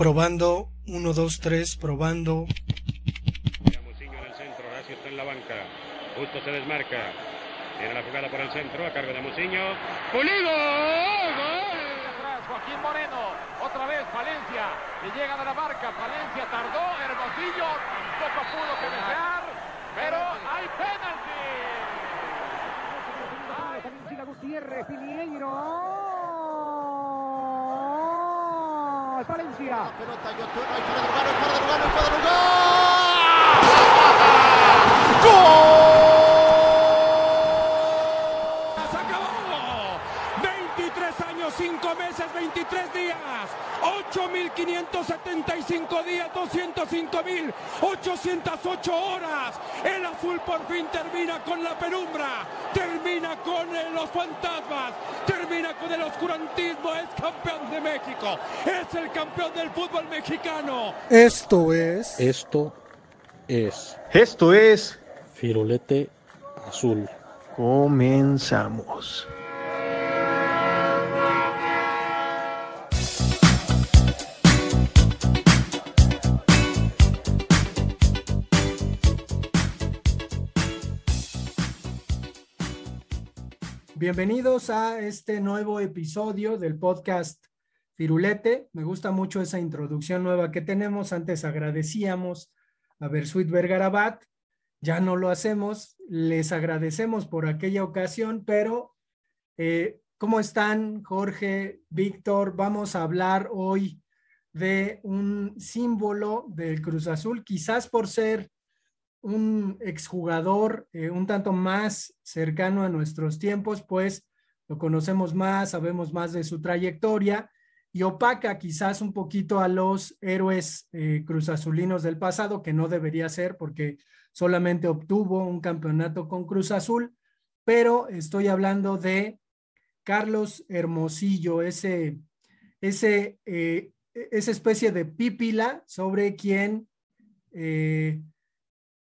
Probando, 1, 2, 3, probando. Muciño en el centro, Horacio está en la banca. Justo se desmarca. Tiene la jugada por el centro, a cargo de Muciño. ¡Pulido! ¡Gol! Atrás, Joaquín Moreno. Otra vez Valencia. Le llega de la marca. Valencia tardó. Hermosillo tampoco pudo cabecear. Pero hay penalti. Gutiérrez, Piñeiro. Valencia. La pelota, lugar. ¡Se acabó! 23 años, 5 meses, 23 días, 8.575 días, 205.808 horas. El azul por fin termina con la penumbra, termina con eh, los fantasmas, oscurantismo. Es campeón de México, es el campeón del fútbol mexicano. Esto es. Esto es Esto es. Firulete Azul. Comenzamos. Bienvenidos a este nuevo episodio del podcast Firulete. Me gusta mucho esa introducción nueva que tenemos. Antes agradecíamos a Bersuit Vergarabat. Ya no lo hacemos. Les agradecemos por aquella ocasión, pero eh, ¿cómo están, Jorge, Víctor? Vamos a hablar hoy de un símbolo del Cruz Azul, quizás por ser un exjugador eh, un tanto más cercano a nuestros tiempos, pues lo conocemos más, sabemos más de su trayectoria y opaca quizás un poquito a los héroes eh, cruzazulinos del pasado, que no debería ser porque solamente obtuvo un campeonato con Cruz Azul, pero estoy hablando de Carlos Hermosillo, ese, ese, eh, esa especie de pípila sobre quien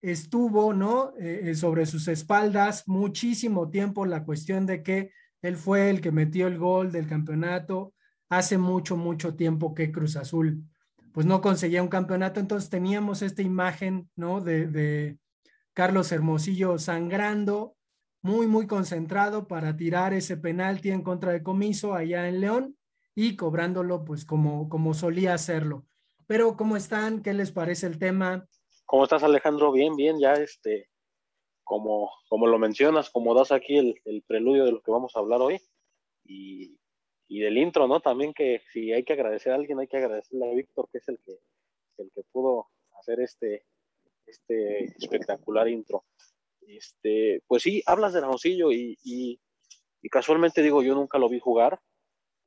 estuvo, ¿no? Eh, sobre sus espaldas muchísimo tiempo la cuestión de que él fue el que metió el gol del campeonato hace mucho, mucho tiempo que Cruz Azul pues no conseguía un campeonato, entonces teníamos esta imagen, ¿no? De, de Carlos Hermosillo sangrando, muy, muy concentrado para tirar ese penalti en contra de Comiso allá en León y cobrándolo pues como, como solía hacerlo. Pero ¿cómo están? ¿Qué les parece el tema? ¿Cómo estás, Alejandro? Bien, bien, ya este, como, como lo mencionas, como das aquí el, el preludio de lo que vamos a hablar hoy y, y, del intro, ¿no? También que si hay que agradecer a alguien, hay que agradecerle a Víctor, que es el que, el que pudo hacer este, este espectacular intro. Este, pues sí, hablas de Hermosillo y, y, y casualmente digo, yo nunca lo vi jugar,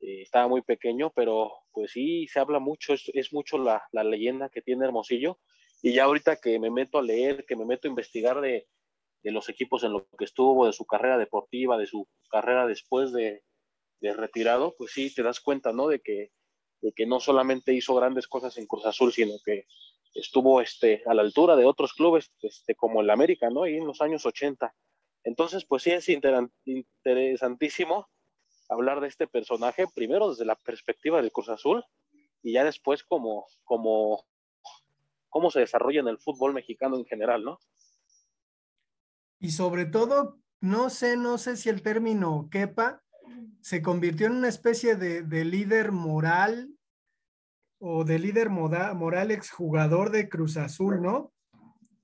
eh, estaba muy pequeño, pero pues sí, se habla mucho, es, es mucho la, la leyenda que tiene Hermosillo y ya ahorita que me meto a leer, que me meto a investigar de, de los equipos en los que estuvo, de su carrera deportiva, de su carrera después de, de, retirado, pues sí, te das cuenta, ¿no? De que, de que no solamente hizo grandes cosas en Cruz Azul, sino que estuvo este, a la altura de otros clubes, este, como el América, ¿no? Y en los años 80. Entonces, pues sí, es inter interesantísimo hablar de este personaje, primero desde la perspectiva del Cruz Azul, y ya después como, como cómo se desarrolla en el fútbol mexicano en general, ¿no? Y sobre todo, no sé, no sé si el término quepa, se convirtió en una especie de, de líder moral o de líder moda, moral exjugador de Cruz Azul, ¿no?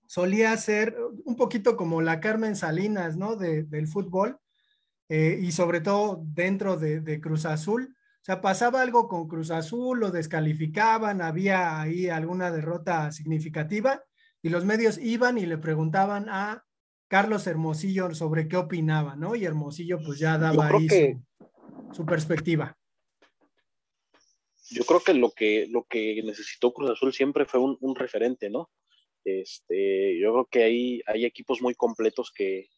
Solía ser un poquito como la Carmen Salinas, ¿no? De, del fútbol eh, y sobre todo dentro de, de Cruz Azul. O sea, pasaba algo con Cruz Azul, lo descalificaban, había ahí alguna derrota significativa y los medios iban y le preguntaban a Carlos Hermosillo sobre qué opinaba, ¿no? Y Hermosillo pues ya daba ahí que, su, su, perspectiva. Yo creo que lo que lo que necesitó Cruz Azul siempre fue un, un referente, ¿no? Este, yo creo que hay, hay equipos muy completos que,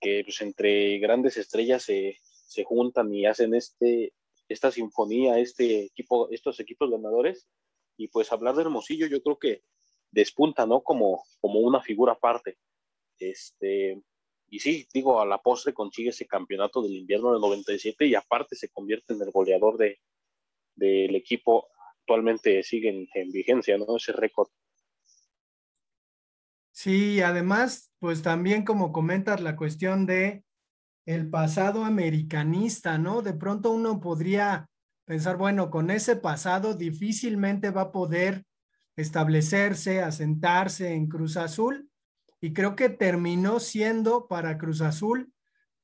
que pues, entre grandes estrellas se, se juntan y hacen este, esta sinfonía, este equipo, estos equipos ganadores. Y pues hablar de Hermosillo, yo creo que despunta, ¿no? Como, como una figura aparte. Este, y sí, digo, a la postre consigue ese campeonato del invierno del 97 y aparte se convierte en el goleador de, del equipo actualmente siguen en vigencia, ¿no? Ese récord. Sí, además, pues también como comentas la cuestión de el pasado americanista, ¿no? De pronto uno podría pensar, bueno, con ese pasado difícilmente va a poder establecerse, asentarse en Cruz Azul y creo que terminó siendo para Cruz Azul,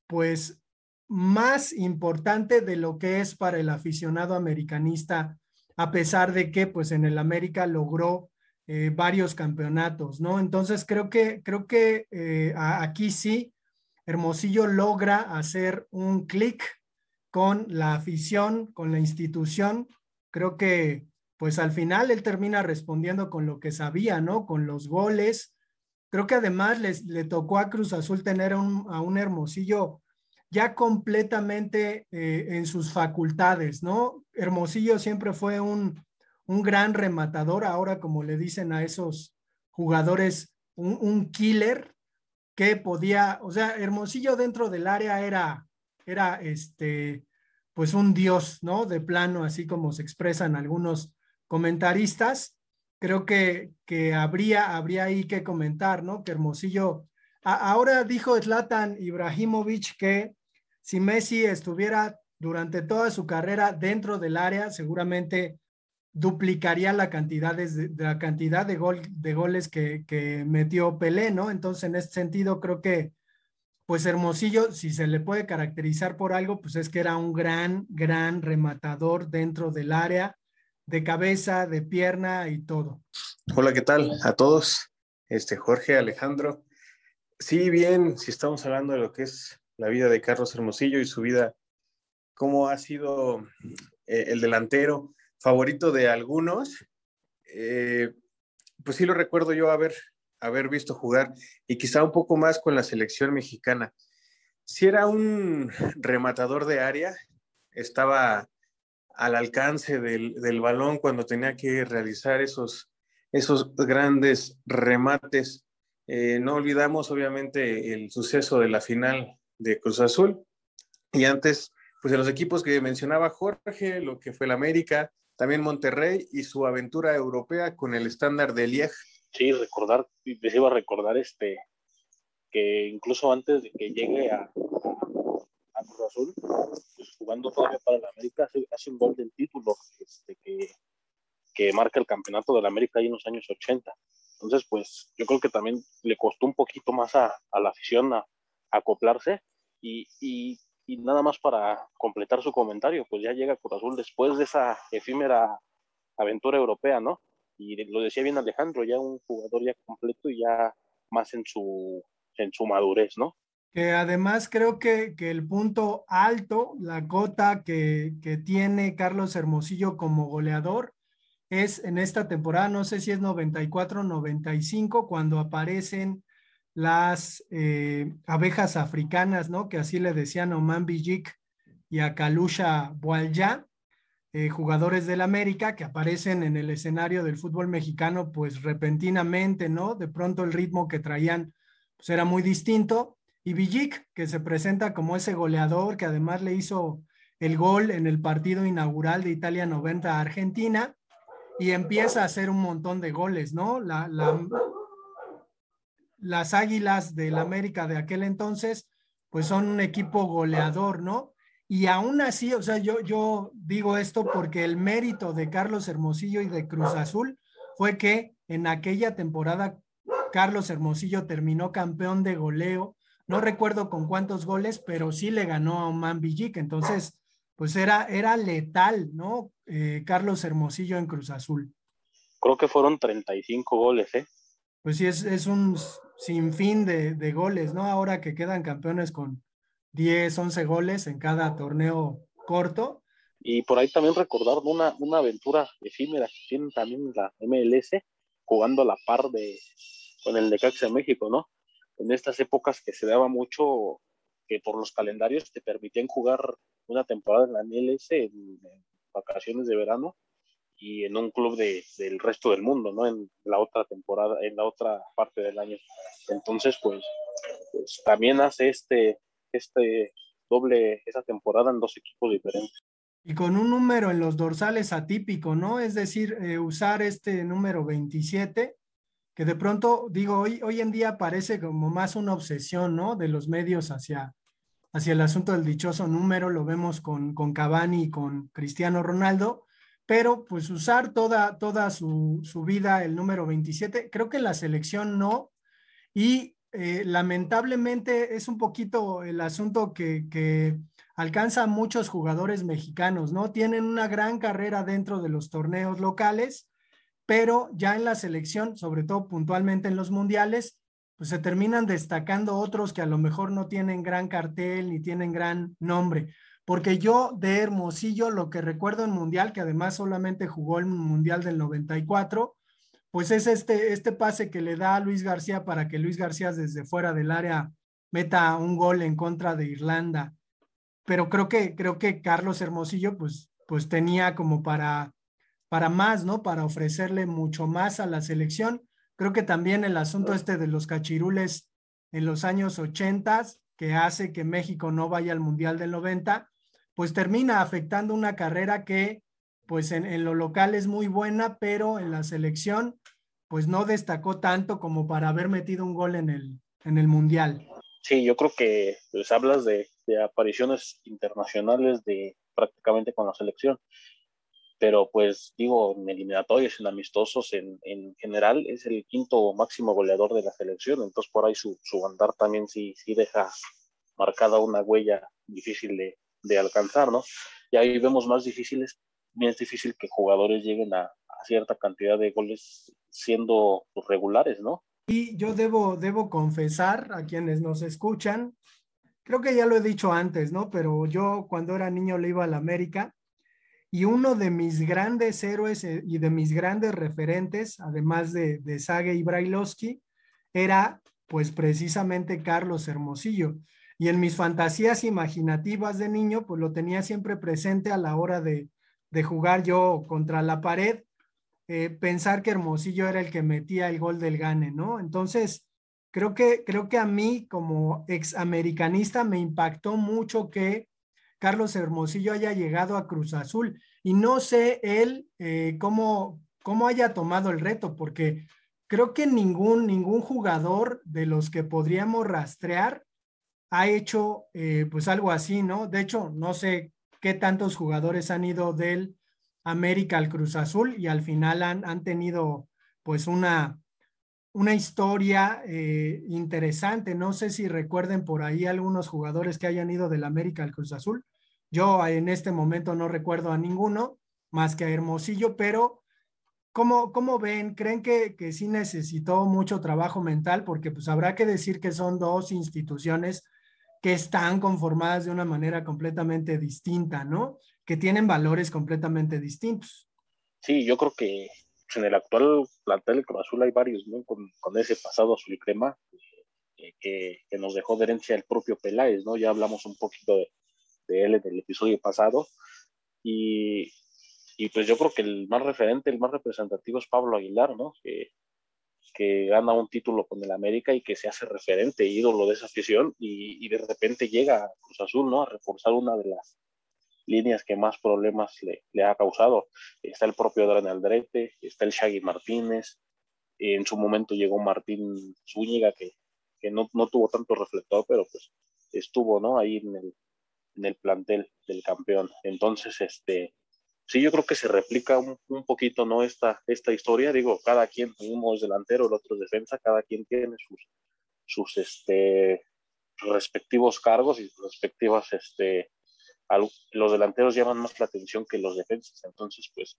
pues más importante de lo que es para el aficionado americanista, a pesar de que pues en el América logró eh, varios campeonatos, ¿no? Entonces creo que, creo que eh, aquí sí, Hermosillo logra hacer un clic con la afición, con la institución. Creo que pues al final él termina respondiendo con lo que sabía, ¿no? Con los goles. Creo que además les, le tocó a Cruz Azul tener a un Hermosillo ya completamente eh, en sus facultades, ¿no? Hermosillo siempre fue un, un gran rematador, ahora como le dicen a esos jugadores, un, killer que podía, o sea, Hermosillo dentro del área era, era este, pues un dios, ¿no? De plano, así como se expresan algunos comentaristas. Creo que, que habría, habría ahí que comentar, ¿no? Que Hermosillo, ahora dijo Zlatan Ibrahimovic que si Messi estuviera durante toda su carrera dentro del área, seguramente duplicaría la cantidad de, la cantidad de, gol, de goles que, que, metió Pelé, ¿no? Entonces, en este sentido, creo que, pues Hermosillo, si se le puede caracterizar por algo, pues es que era un gran, gran rematador dentro del área, de cabeza, de pierna y todo. Hola, ¿qué tal a todos? Este Jorge, Alejandro. Sí, bien, si estamos hablando de lo que es la vida de Carlos Hermosillo y su vida, cómo ha sido eh, el delantero favorito de algunos, eh, pues sí lo recuerdo yo haber, haber visto jugar y quizá un poco más con la selección mexicana. Si era un rematador de área, estaba al alcance del, del balón cuando tenía que realizar esos, esos grandes remates. Eh, no olvidamos obviamente el suceso de la final de Cruz Azul y antes, pues de los equipos que mencionaba Jorge, lo que fue el América, también Monterrey y su aventura europea con el estándar de Liege. Sí, recordar, les iba a recordar este, que incluso antes de que llegue a, a, Cruz Azul, pues jugando todavía para el América, hace, un gol del título este, que, que marca el campeonato del América ahí en los años 80. Entonces, pues yo creo que también le costó un poquito más a, a la afición a, acoplarse y, y, y nada más para completar su comentario, pues ya llega Cruz Azul después de esa efímera aventura europea, ¿no? Y lo decía bien Alejandro, ya un jugador ya completo y ya más en su, en su madurez, ¿no? Que además creo que, que el punto alto, la cota que, que tiene Carlos Hermosillo como goleador, es en esta temporada, no sé si es 94-95, cuando aparecen las eh, abejas africanas, ¿no? Que así le decían Oman Bijik y a Kalusha eh, jugadores del América que aparecen en el escenario del fútbol mexicano, pues repentinamente, ¿no? De pronto el ritmo que traían pues era muy distinto. Y Bijik, que se presenta como ese goleador que además le hizo el gol en el partido inaugural de Italia 90 a Argentina y empieza a hacer un montón de goles, ¿no? La, las Águilas del América de aquel entonces, pues son un equipo goleador, ¿no? Y aún así, o sea, yo, yo digo esto porque el mérito de Carlos Hermosillo y de Cruz Azul fue que en aquella temporada Carlos Hermosillo terminó campeón de goleo. No recuerdo con cuántos goles, pero sí le ganó a Oman Villic. Entonces, pues era, era letal, ¿no? Eh, Carlos Hermosillo en Cruz Azul. Creo que fueron 35 goles, ¿eh? Pues sí, es, es un sin fin de, de, goles, ¿no? Ahora que quedan campeones con 10, 11 goles en cada torneo corto. Y por ahí también recordar una, una aventura efímera que tienen también la MLS, jugando a la par de con el Necaxa México, ¿no? En estas épocas que se daba mucho que por los calendarios te permitían jugar una temporada en la MLS en vacaciones de verano y en un club de, del resto del mundo, ¿no? En la otra temporada, en la otra parte del año. Entonces, pues, pues también hace este, este doble, esa temporada en dos equipos diferentes. Y con un número en los dorsales atípico, ¿no? Es decir, eh, usar este número 27, que de pronto, digo, hoy, hoy en día parece como más una obsesión, ¿no? De los medios hacia, hacia el asunto del dichoso número, lo vemos con, con Cavani y con Cristiano Ronaldo, pero pues usar toda, toda su, su vida el número 27, creo que la selección no, y eh, lamentablemente es un poquito el asunto que, que alcanza a muchos jugadores mexicanos, ¿no? Tienen una gran carrera dentro de los torneos locales, pero ya en la selección, sobre todo puntualmente en los mundiales, pues se terminan destacando otros que a lo mejor no tienen gran cartel ni tienen gran nombre. Porque yo de Hermosillo, lo que recuerdo en Mundial, que además solamente jugó el Mundial del 94, pues es este, este pase que le da a Luis García para que Luis García desde fuera del área meta un gol en contra de Irlanda. Pero creo que, creo que Carlos Hermosillo pues, pues tenía como para, para más, ¿no? Para ofrecerle mucho más a la selección. Creo que también el asunto este de los cachirules en los años 80, que hace que México no vaya al Mundial del 90, pues termina afectando una carrera que pues en, en, lo local es muy buena, pero en la selección pues no destacó tanto como para haber metido un gol en el, en el Mundial. Sí, yo creo que pues, hablas de, de apariciones internacionales de prácticamente con la selección, pero pues digo, en eliminatorios, en amistosos, en, en, general es el quinto máximo goleador de la selección, entonces por ahí su, su andar también sí, sí deja marcada una huella difícil de, de alcanzar, ¿no? Y ahí vemos más difíciles es difícil que jugadores lleguen a, cierta cantidad de goles siendo regulares, ¿no? Y yo debo, debo confesar a quienes nos escuchan, creo que ya lo he dicho antes, ¿no? Pero yo cuando era niño le iba a la América y uno de mis grandes héroes eh, y de mis grandes referentes, además de, de y Brailovsky, era pues precisamente Carlos Hermosillo. Y en mis fantasías imaginativas de niño, pues lo tenía siempre presente a la hora de, de jugar yo contra la pared, eh, pensar que Hermosillo era el que metía el gol del gane, ¿no? Entonces, creo que, creo que a mí como ex americanista me impactó mucho que Carlos Hermosillo haya llegado a Cruz Azul y no sé él eh, cómo, cómo haya tomado el reto, porque creo que ningún, ningún jugador de los que podríamos rastrear ha hecho eh, pues algo así, ¿no? De hecho, no sé qué tantos jugadores han ido del América al Cruz Azul y al final han, han tenido pues una, una historia eh, interesante. No sé si recuerden por ahí algunos jugadores que hayan ido del América al Cruz Azul. Yo en este momento no recuerdo a ninguno más que a Hermosillo, pero ¿cómo, cómo ven? ¿Creen que, que sí necesitó mucho trabajo mental? Porque pues habrá que decir que son dos instituciones que están conformadas de una manera completamente distinta, ¿no? Que tienen valores completamente distintos. Sí, yo creo que pues, en el actual plantel de Cruz hay varios, ¿no? Con, con ese pasado azul y crema eh, que, que, nos dejó de herencia el propio Peláez, ¿no? Ya hablamos un poquito de, él en el episodio pasado. Y, y, pues yo creo que el más referente, el más representativo es Pablo Aguilar, ¿no? Que gana un título con el América y que se hace referente, ídolo de esa afición y, y, de repente llega a Cruz Azul, ¿no? A reforzar una de las líneas que más problemas le, le ha causado. Está el propio Adrián Aldrete, está el Shaggy Martínez, en su momento llegó Martín Zúñiga, que, que no, no, tuvo tanto reflector, pero pues estuvo, ¿no? Ahí en el, en el plantel del campeón. Entonces, este, sí, yo creo que se replica un, un, poquito, ¿no? Esta, esta historia, digo, cada quien, uno es delantero, el otro es defensa, cada quien tiene sus, sus este, respectivos cargos y sus respectivas, este, los delanteros llaman más la atención que los defensas, entonces, pues,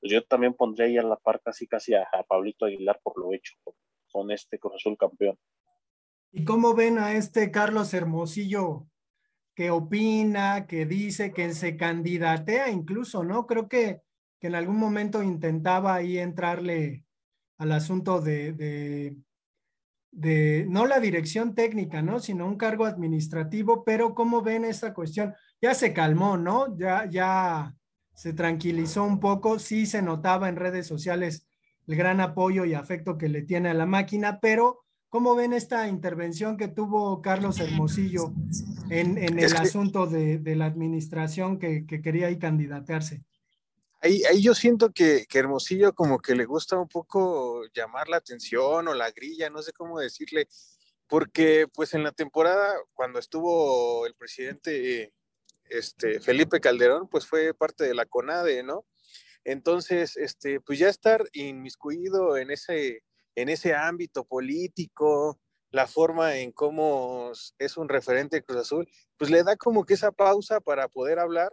pues yo también pondría ahí a la par casi casi a, a Pablito Aguilar por lo hecho con, con este Cruz Azul campeón. ¿Y cómo ven a este Carlos Hermosillo que opina, que dice, que se candidatea incluso, ¿no? Creo que, que en algún momento intentaba ahí entrarle al asunto de, de, de, no la dirección técnica, ¿no? Sino un cargo administrativo, pero ¿cómo ven esta cuestión? Ya se calmó, ¿no? Ya, ya se tranquilizó un poco, sí se notaba en redes sociales el gran apoyo y afecto que le tiene a la máquina, pero ¿cómo ven esta intervención que tuvo Carlos Hermosillo en, en el asunto de, de, la administración que, que quería ahí candidatearse. Ahí, ahí, yo siento que, que, Hermosillo como que le gusta un poco llamar la atención o la grilla, no sé cómo decirle, porque pues en la temporada cuando estuvo el presidente este, Felipe Calderón, pues fue parte de la CONADE, ¿no? Entonces, este, pues ya estar inmiscuido en ese, en ese ámbito político, la forma en cómo es un referente Cruz Azul, pues le da como que esa pausa para poder hablar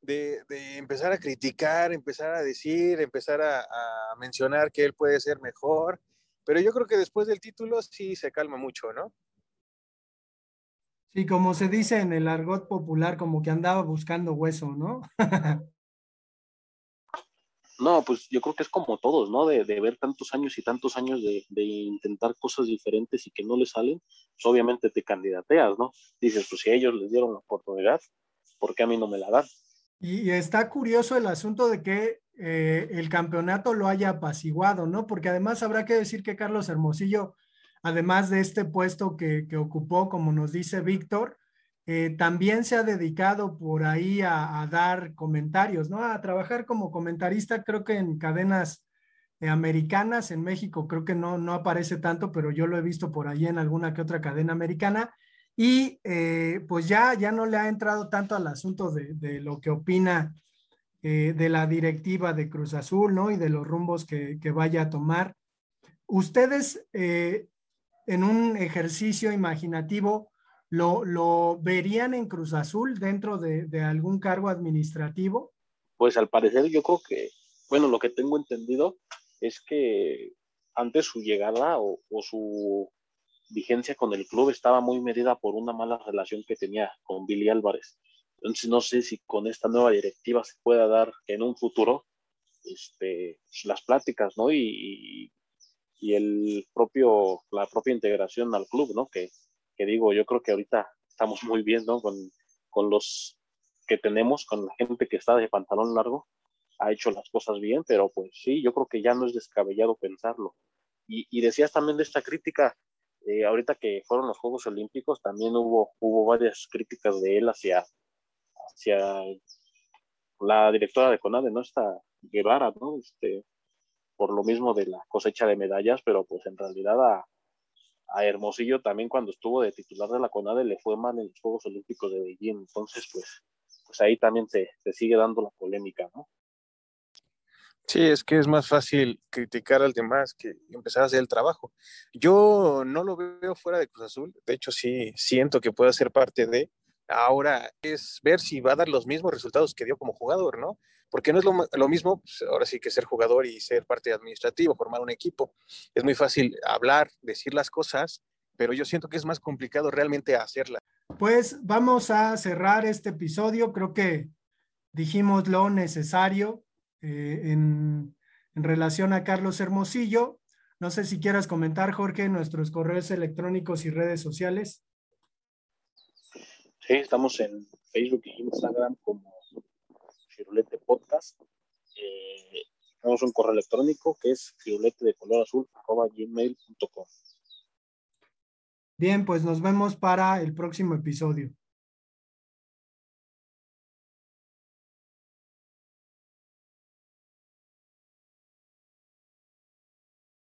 de, de empezar a criticar, empezar a decir, empezar a, a, mencionar que él puede ser mejor. Pero yo creo que después del título sí se calma mucho, ¿no? Sí, como se dice en el argot popular, como que andaba buscando hueso, ¿no? No, pues yo creo que es como todos, ¿no? De, de ver tantos años y tantos años de, de, intentar cosas diferentes y que no le salen, pues obviamente te candidateas, ¿no? Dices, pues si ellos les dieron la oportunidad, ¿por qué a mí no me la dan? Y, y está curioso el asunto de que eh, el campeonato lo haya apaciguado, ¿no? Porque además habrá que decir que Carlos Hermosillo, además de este puesto que, que ocupó, como nos dice Víctor, eh, también se ha dedicado por ahí a, dar comentarios, ¿no? A trabajar como comentarista, creo que en cadenas eh, americanas, en México creo que no, no aparece tanto, pero yo lo he visto por ahí en alguna que otra cadena americana. Y eh, pues ya, ya no le ha entrado tanto al asunto de, lo que opina de la directiva de Cruz Azul, ¿no? Y de los rumbos que, vaya a tomar. Ustedes, en un ejercicio imaginativo, ¿Lo, ¿Lo, verían en Cruz Azul dentro de, de, algún cargo administrativo? Pues al parecer yo creo que, bueno, lo que tengo entendido es que antes su llegada o, su vigencia con el club estaba muy medida por una mala relación que tenía con Billy Álvarez. Entonces no sé si con esta nueva directiva se pueda dar en un futuro este, las pláticas, ¿no? Y, y el propio, la propia integración al club, ¿no? Que, que digo, yo creo que ahorita estamos muy bien, ¿no? Con, con los que tenemos, con la gente que está de pantalón largo, ha hecho las cosas bien, pero pues sí, yo creo que ya no es descabellado pensarlo. Y, y decías también de esta crítica, eh, ahorita que fueron los Juegos Olímpicos, también hubo, hubo varias críticas de él hacia, hacia la directora de CONADE, ¿no? Esta Guevara, ¿no? Este, por lo mismo de la cosecha de medallas, pero pues en realidad a, a Hermosillo también cuando estuvo de titular de la CONADE le fue mal en los Juegos Olímpicos de Beijing, entonces pues, pues ahí también se, se sigue dando la polémica, ¿no? Sí, es que es más fácil criticar al demás que empezar a hacer el trabajo. Yo no lo veo fuera de Cruz Azul, de hecho sí siento que puede ser parte de, ahora es ver si va a dar los mismos resultados que dio como jugador, ¿no? Porque no es lo, lo mismo, pues ahora sí que ser jugador y ser parte administrativo, formar un equipo. Es muy fácil hablar, decir las cosas, pero yo siento que es más complicado realmente hacerlas. Pues vamos a cerrar este episodio, creo que dijimos lo necesario eh, en, en relación a Carlos Hermosillo. No sé si quieras comentar, Jorge, nuestros correos electrónicos y redes sociales. Sí, estamos en Facebook e Instagram como Firulete Podcast. Eh, tenemos un correo electrónico que es firulete de color azul gmail.com. Bien, pues nos vemos para el próximo episodio.